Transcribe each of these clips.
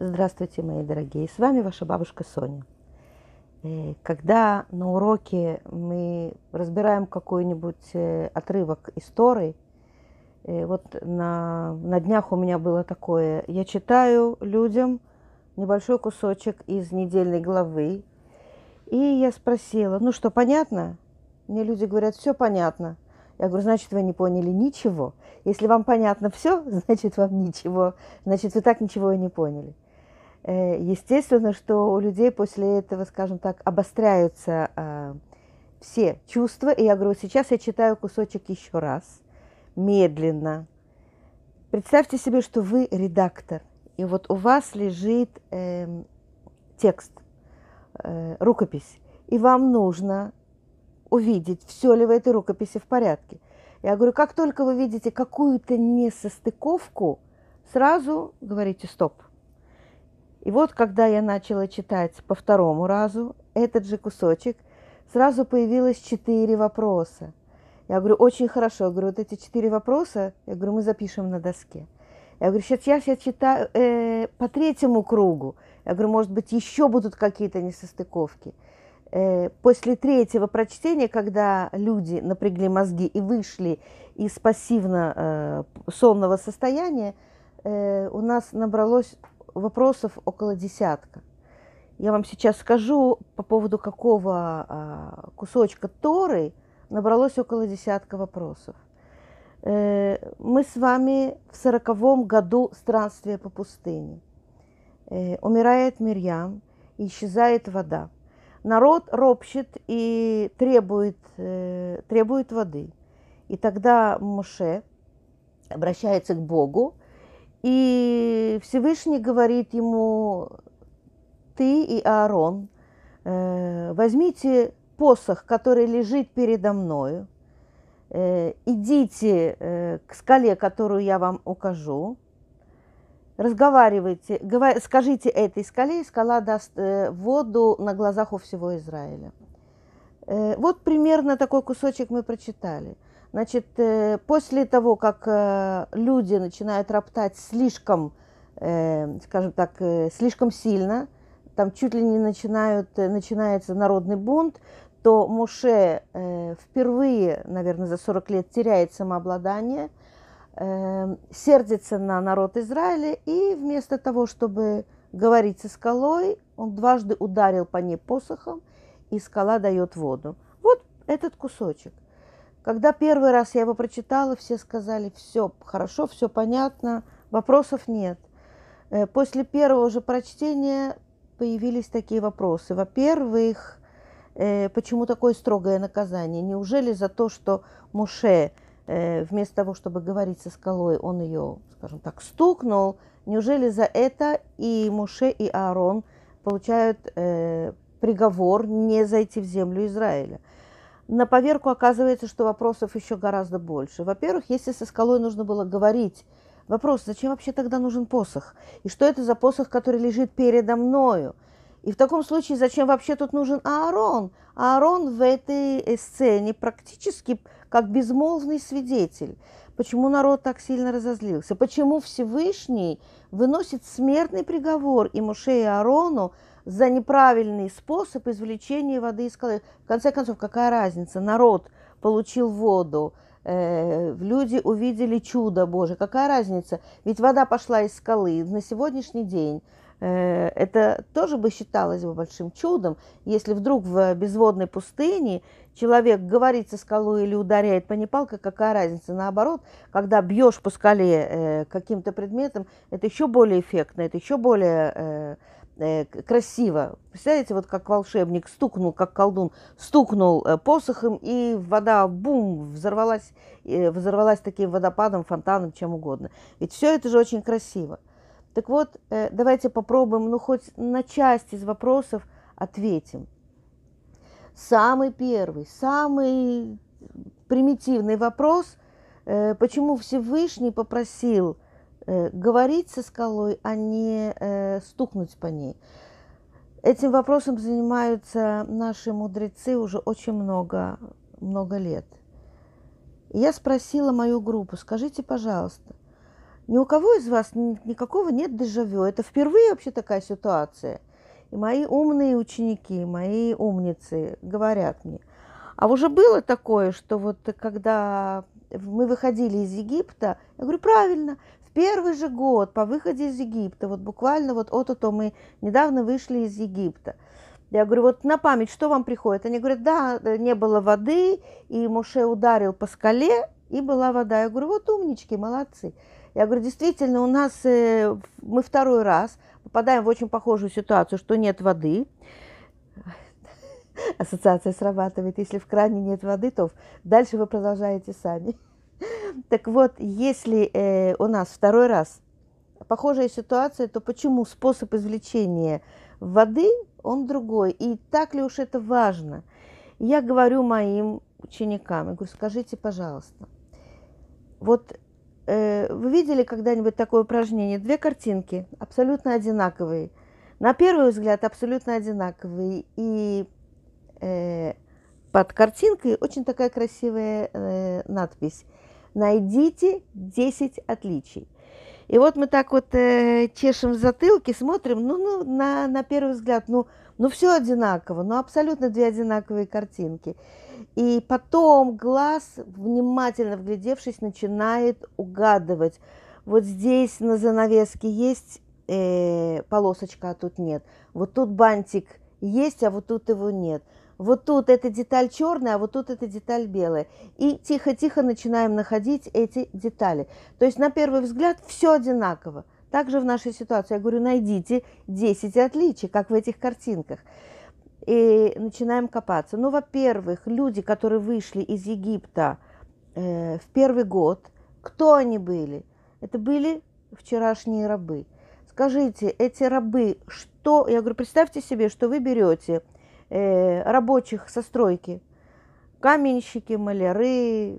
Здравствуйте, мои дорогие. С вами ваша бабушка Соня. Э, когда на уроке мы разбираем какой-нибудь э, отрывок истории, э, вот на, на днях у меня было такое, я читаю людям небольшой кусочек из недельной главы, и я спросила, ну что, понятно? Мне люди говорят, все понятно. Я говорю, значит, вы не поняли ничего. Если вам понятно все, значит, вам ничего, значит, вы так ничего и не поняли. Э, естественно, что у людей после этого, скажем так, обостряются э, все чувства. И я говорю, сейчас я читаю кусочек еще раз, медленно. Представьте себе, что вы редактор, и вот у вас лежит э, текст, э, рукопись, и вам нужно увидеть, все ли в этой рукописи в порядке. Я говорю, как только вы видите какую-то несостыковку, сразу говорите стоп и вот, когда я начала читать по второму разу этот же кусочек, сразу появилось четыре вопроса. Я говорю, очень хорошо. Я говорю, вот эти четыре вопроса, я говорю, мы запишем на доске. Я говорю, сейчас я читаю э, по третьему кругу. Я говорю, может быть, еще будут какие-то несостыковки. Э, после третьего прочтения, когда люди напрягли мозги и вышли из пассивно-сонного э, состояния, э, у нас набралось вопросов около десятка. Я вам сейчас скажу, по поводу какого а, кусочка Торы набралось около десятка вопросов. Э, мы с вами в сороковом году странствия по пустыне. Э, умирает Мирьям, исчезает вода. Народ ропщет и требует, э, требует воды. И тогда Моше обращается к Богу и Всевышний говорит ему, ты и Аарон, э, возьмите посох, который лежит передо мною, э, идите э, к скале, которую я вам укажу, разговаривайте, скажите этой скале, и скала даст воду на глазах у всего Израиля. Вот примерно такой кусочек мы прочитали – Значит, э, после того, как э, люди начинают роптать слишком, э, скажем так, слишком сильно, там чуть ли не начинают, начинается народный бунт, то Моше впервые, наверное, за 40 лет теряет самообладание, сердится на народ Израиля, и вместо того, чтобы говорить со скалой, он дважды ударил по ней посохом, и скала дает воду. Вот этот кусочек – когда первый раз я его прочитала, все сказали, все хорошо, все понятно, вопросов нет. Э, после первого же прочтения появились такие вопросы. Во-первых, э, почему такое строгое наказание? Неужели за то, что Муше э, вместо того, чтобы говорить со скалой, он ее, скажем так, стукнул, неужели за это и Муше, и Аарон получают приговор не зайти в землю Израиля? На поверку оказывается, что вопросов еще гораздо больше. Во-первых, если со скалой нужно было говорить, вопрос, зачем вообще тогда нужен посох? И что это за посох, который лежит передо мною? И в таком случае, зачем вообще тут нужен Аарон? Аарон в этой сцене практически как безмолвный свидетель. Почему народ так сильно разозлился? Почему Всевышний выносит смертный приговор и Моше и Аарону за неправильный способ извлечения воды из скалы. В конце концов, какая разница? Народ получил воду, э, люди увидели чудо Божие. Какая разница? Ведь вода пошла из скалы. На сегодняшний день э, это тоже бы считалось бы большим чудом, если вдруг в безводной пустыне человек говорит со скалой или ударяет по ней палкой, какая разница? Наоборот, когда бьешь по скале э, каким-то предметом, это еще более эффектно, это еще более э, э, красиво. Представляете, вот как волшебник стукнул, как колдун, стукнул э, посохом, и вода, бум, взорвалась, э, взорвалась таким водопадом, фонтаном, чем угодно. Ведь все это же очень красиво. Так вот, э, давайте попробуем, ну, хоть на часть из вопросов ответим. Самый первый, самый примитивный вопрос, э, почему Всевышний попросил – Э, говорить со скалой, а не э, стукнуть по ней. Этим вопросом занимаются наши мудрецы уже очень много, много лет. Я спросила мою группу, скажите, пожалуйста, Ни у кого из вас никакого нет дежавю. Это впервые вообще такая ситуация. И мои умные ученики, мои умницы говорят мне. А уже было такое, что вот когда мы выходили из Египта, я говорю, правильно, в первый же год по выходе из Египта, вот буквально вот от-то мы недавно вышли из Египта. Я говорю, вот на память, что вам приходит? Они говорят, да, не было воды, и Муше ударил по скале, и была вода. Я говорю, вот умнички, молодцы. Я говорю, действительно, у нас э, мы второй раз попадаем в очень похожую ситуацию, что нет воды. Ассоциация срабатывает. Если в кране нет воды, то дальше вы продолжаете сами. Так вот, если э, у нас второй раз похожая ситуация, то почему способ извлечения воды, он другой? И так ли уж это важно? Я говорю моим ученикам, я говорю, скажите, пожалуйста, вот вы видели когда-нибудь такое упражнение? Две картинки, абсолютно одинаковые. На первый взгляд абсолютно одинаковые. И э, под картинкой очень такая красивая э, надпись. Найдите 10 отличий. И вот мы так вот э, чешем в затылке, смотрим, ну, ну на, на первый взгляд, ну, ну все одинаково, ну абсолютно две одинаковые картинки. И потом глаз, внимательно вглядевшись, начинает угадывать. Вот здесь на занавеске есть э, полосочка, а тут нет. Вот тут бантик есть, а вот тут его нет. Вот тут эта деталь черная, а вот тут эта деталь белая. И тихо-тихо начинаем находить эти детали. То есть на первый взгляд все одинаково. Также в нашей ситуации я говорю, найдите 10 отличий, как в этих картинках и начинаем копаться. Ну, во-первых, люди, которые вышли из Египта э, в первый год, кто они были? Это были вчерашние рабы. Скажите, эти рабы, что... Я говорю, представьте себе, что вы берете э, рабочих со стройки, каменщики, маляры,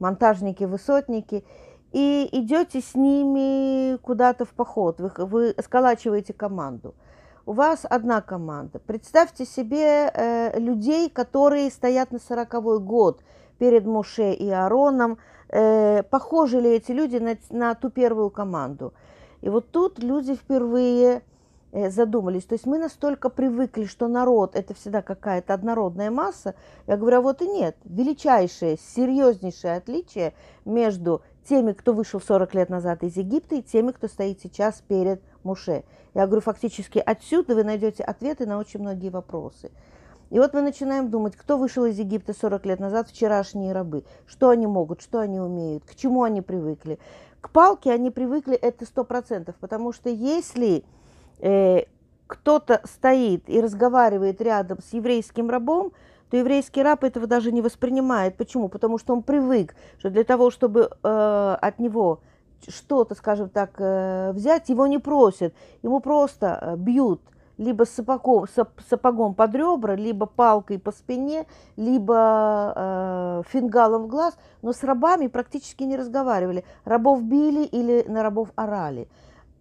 монтажники, высотники, и идете с ними куда-то в поход, вы, вы сколачиваете команду – у вас одна команда. Представьте себе э, людей, которые стоят на сороковой год перед Муше и Аароном. Э, похожи ли эти люди на, на ту первую команду? И вот тут люди впервые э, задумались. То есть мы настолько привыкли, что народ это всегда какая-то однородная масса. Я говорю, а вот и нет. Величайшее, серьезнейшее отличие между теми, кто вышел 40 лет назад из Египта, и теми, кто стоит сейчас перед Муше. Я говорю, фактически отсюда вы найдете ответы на очень многие вопросы. И вот мы начинаем думать, кто вышел из Египта 40 лет назад, вчерашние рабы, что они могут, что они умеют, к чему они привыкли. К палке они привыкли, это сто процентов, потому что если э, кто-то стоит и разговаривает рядом с еврейским рабом, то еврейский раб этого даже не воспринимает. Почему? Потому что он привык, что для того, чтобы э, от него что-то, скажем так, э, взять, его не просят, ему просто э, бьют либо сапогом, сапогом под ребра, либо палкой по спине, либо э, фингалом в глаз, но с рабами практически не разговаривали. Рабов били или на рабов орали.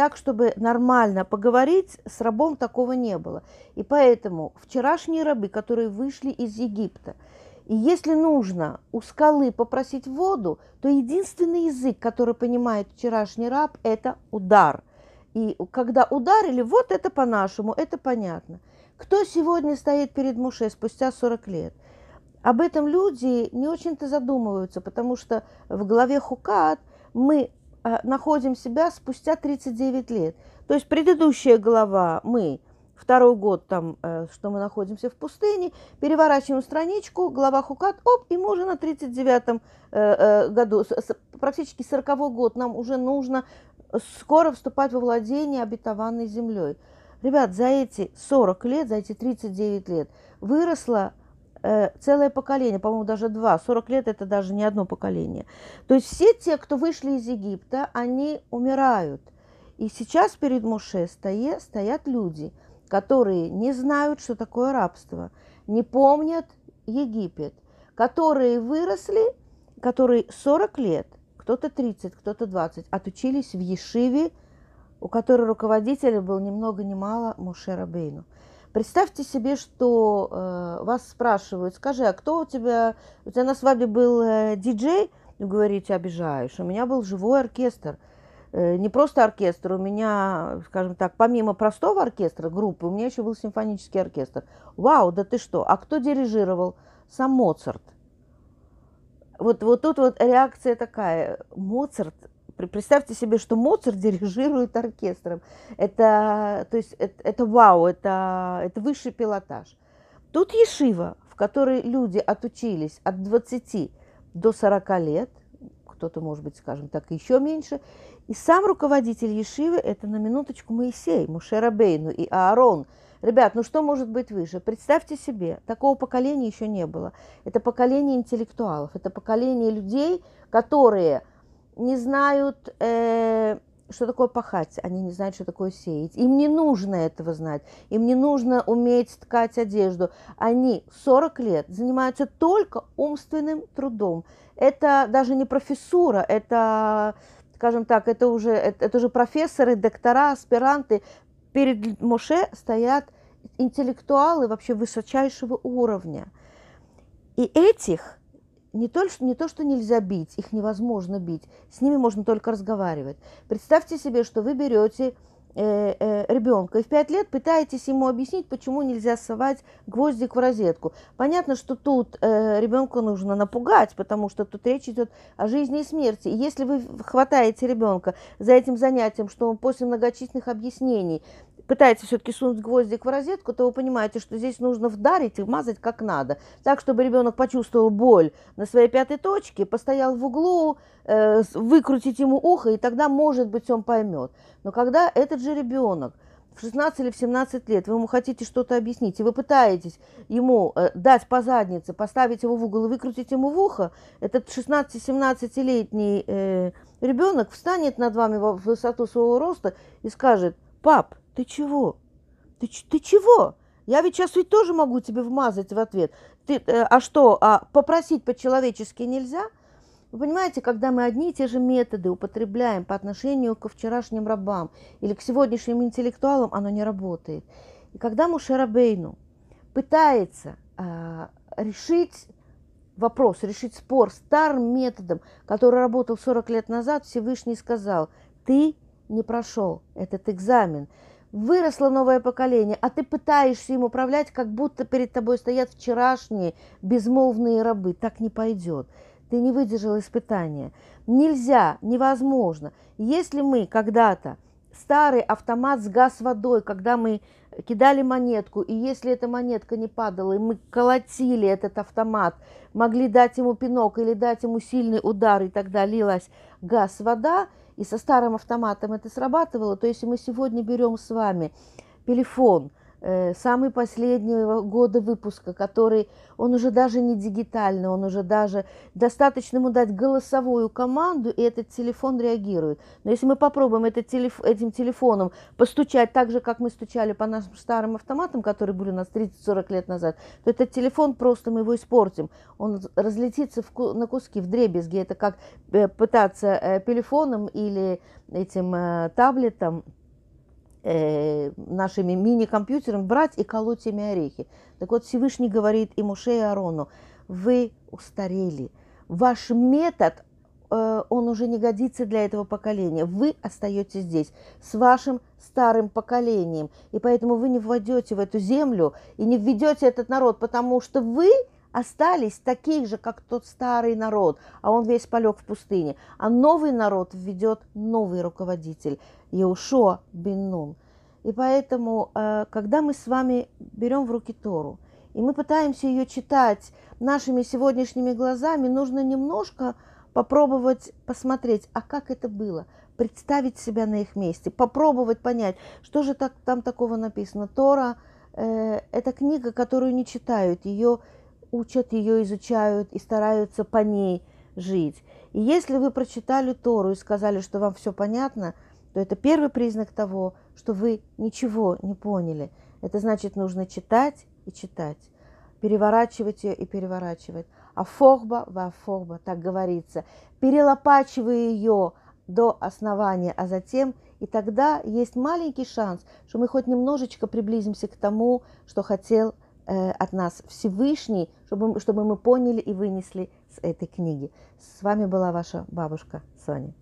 Так, чтобы нормально поговорить, с рабом такого не было. И поэтому вчерашние рабы, которые вышли из Египта, и если нужно у скалы попросить воду, то единственный язык, который понимает вчерашний раб, это удар. И когда ударили, вот это по-нашему, это понятно. Кто сегодня стоит перед Муше спустя 40 лет? Об этом люди не очень-то задумываются, потому что в главе Хукат мы находим себя спустя 39 лет. То есть предыдущая глава мы второй год там, э, что мы находимся в пустыне, переворачиваем страничку, глава Хукат, оп, и мы уже на 39-м э, э, году, практически 40 год, нам уже нужно скоро вступать во владение обетованной землей. Ребят, за эти 40 лет, за эти 39 лет выросло целое поколение, по-моему, даже два. 40 лет это даже не одно поколение. То есть все те, кто вышли из Египта, они умирают. И сейчас перед Моше стоят, стоят люди – которые не знают, что такое рабство, не помнят Египет, которые выросли, которые 40 лет, кто-то 30, кто-то 20, отучились в Ешиве, у которой руководителем был ни много ни мало Муше Рабейну. Представьте себе, что э, вас спрашивают, скажи, а кто у тебя, у тебя на свадьбе был э, диджей? Вы говорите, обижаешь, у меня был живой оркестр – э, не просто оркестр, у меня, скажем так, помимо простого оркестра, группы, у меня еще был симфонический оркестр. Вау, да ты что? А кто дирижировал? Сам Моцарт. Вот, вот тут вот реакция такая. Моцарт Представьте себе, что Моцарт дирижирует оркестром. Это, то есть, это, это вау, это, это высший пилотаж. Тут Ешива, в которой люди отучились от 20 до 40 лет, кто-то, может быть, скажем так, еще меньше. И сам руководитель Ешивы – это на минуточку Моисей, Мушера Бейну и Аарон. Ребят, ну что может быть выше? Представьте себе, такого поколения еще не было. Это поколение интеллектуалов, это поколение людей, которые не знают, э, что такое пахать, они не знают, что такое сеять. Им не нужно этого знать, им не нужно уметь ткать одежду. Они 40 лет занимаются только умственным трудом. Это даже не профессура, это, скажем так, это уже, это, это уже профессоры, доктора, аспиранты. Перед Моше стоят интеллектуалы вообще высочайшего уровня. И этих не то, не то, что нельзя бить, их невозможно бить, с ними можно только разговаривать. Представьте себе, что вы берете э, э, ребенка и в пять лет пытаетесь ему объяснить, почему нельзя совать гвоздик в розетку. Понятно, что тут э, ребенка нужно напугать, потому что тут речь идет о жизни и смерти. И если вы хватаете ребенка за этим занятием, что он после многочисленных объяснений пытаете все-таки сунуть гвоздик в розетку, то вы понимаете, что здесь нужно вдарить и вмазать как надо. Так, чтобы ребенок почувствовал боль на своей пятой точке, постоял в углу, э, выкрутить ему ухо, и тогда, может быть, он поймет. Но когда этот же ребенок в 16 или в 17 лет вы ему хотите что-то объяснить, и вы пытаетесь ему э, дать по заднице, поставить его в угол и выкрутить ему в ухо, этот 16-17-летний э, ребенок встанет над вами в высоту своего роста и скажет, пап, ты чего? Ты, ты чего? Я ведь сейчас ведь тоже могу тебе вмазать в ответ. Ты, э, а что, а попросить по-человечески нельзя? Вы понимаете, когда мы одни и те же методы употребляем по отношению ко вчерашним рабам или к сегодняшним интеллектуалам, оно не работает. И когда Мушерабейну пытается э, решить вопрос, решить спор старым методом, который работал 40 лет назад, Всевышний сказал, ты не прошел этот экзамен выросло новое поколение, а ты пытаешься им управлять, как будто перед тобой стоят вчерашние безмолвные рабы. Так не пойдет. Ты не выдержал испытания. Нельзя, невозможно. Если мы когда-то старый автомат с газ водой, когда мы кидали монетку, и если эта монетка не падала, и мы колотили этот автомат, могли дать ему пинок или дать ему сильный удар, и тогда лилась газ-вода – и со старым автоматом это срабатывало, то если мы сегодня берем с вами телефон, самый последнего года выпуска, который, он уже даже не дигитальный, он уже даже, достаточно ему дать голосовую команду, и этот телефон реагирует. Но если мы попробуем этот телеф, этим телефоном постучать так же, как мы стучали по нашим старым автоматам, которые были у нас 30-40 лет назад, то этот телефон просто мы его испортим. Он разлетится в, на куски, в дребезги. Это как э, пытаться э, телефоном или этим таблетом э, нашими мини-компьютерами брать и колоть ими орехи. Так вот, Всевышний говорит и Муше, и Арону, вы устарели. Ваш метод, э, он уже не годится для этого поколения. Вы остаетесь здесь с вашим старым поколением. И поэтому вы не войдете в эту землю и не введете этот народ, потому что вы остались такие же, как тот старый народ, а он весь полег в пустыне. А новый народ введет новый руководитель, Иешуа бен. И поэтому, э, когда мы с вами берем в руки Тору, и мы пытаемся ее читать нашими сегодняшними глазами, нужно немножко попробовать посмотреть, а как это было, представить себя на их месте, попробовать понять, что же так, там такого написано. Тора э, – это книга, которую не читают, ее учат, ее изучают и стараются по ней жить. И если вы прочитали Тору и сказали, что вам все понятно, то это первый признак того, что вы ничего не поняли. Это значит, нужно читать и читать, переворачивать ее и переворачивать. А фохба ва фохба, так говорится, перелопачивая ее до основания, а затем и тогда есть маленький шанс, что мы хоть немножечко приблизимся к тому, что хотел от нас Всевышний, чтобы, чтобы мы поняли и вынесли с этой книги. С вами была ваша бабушка Соня.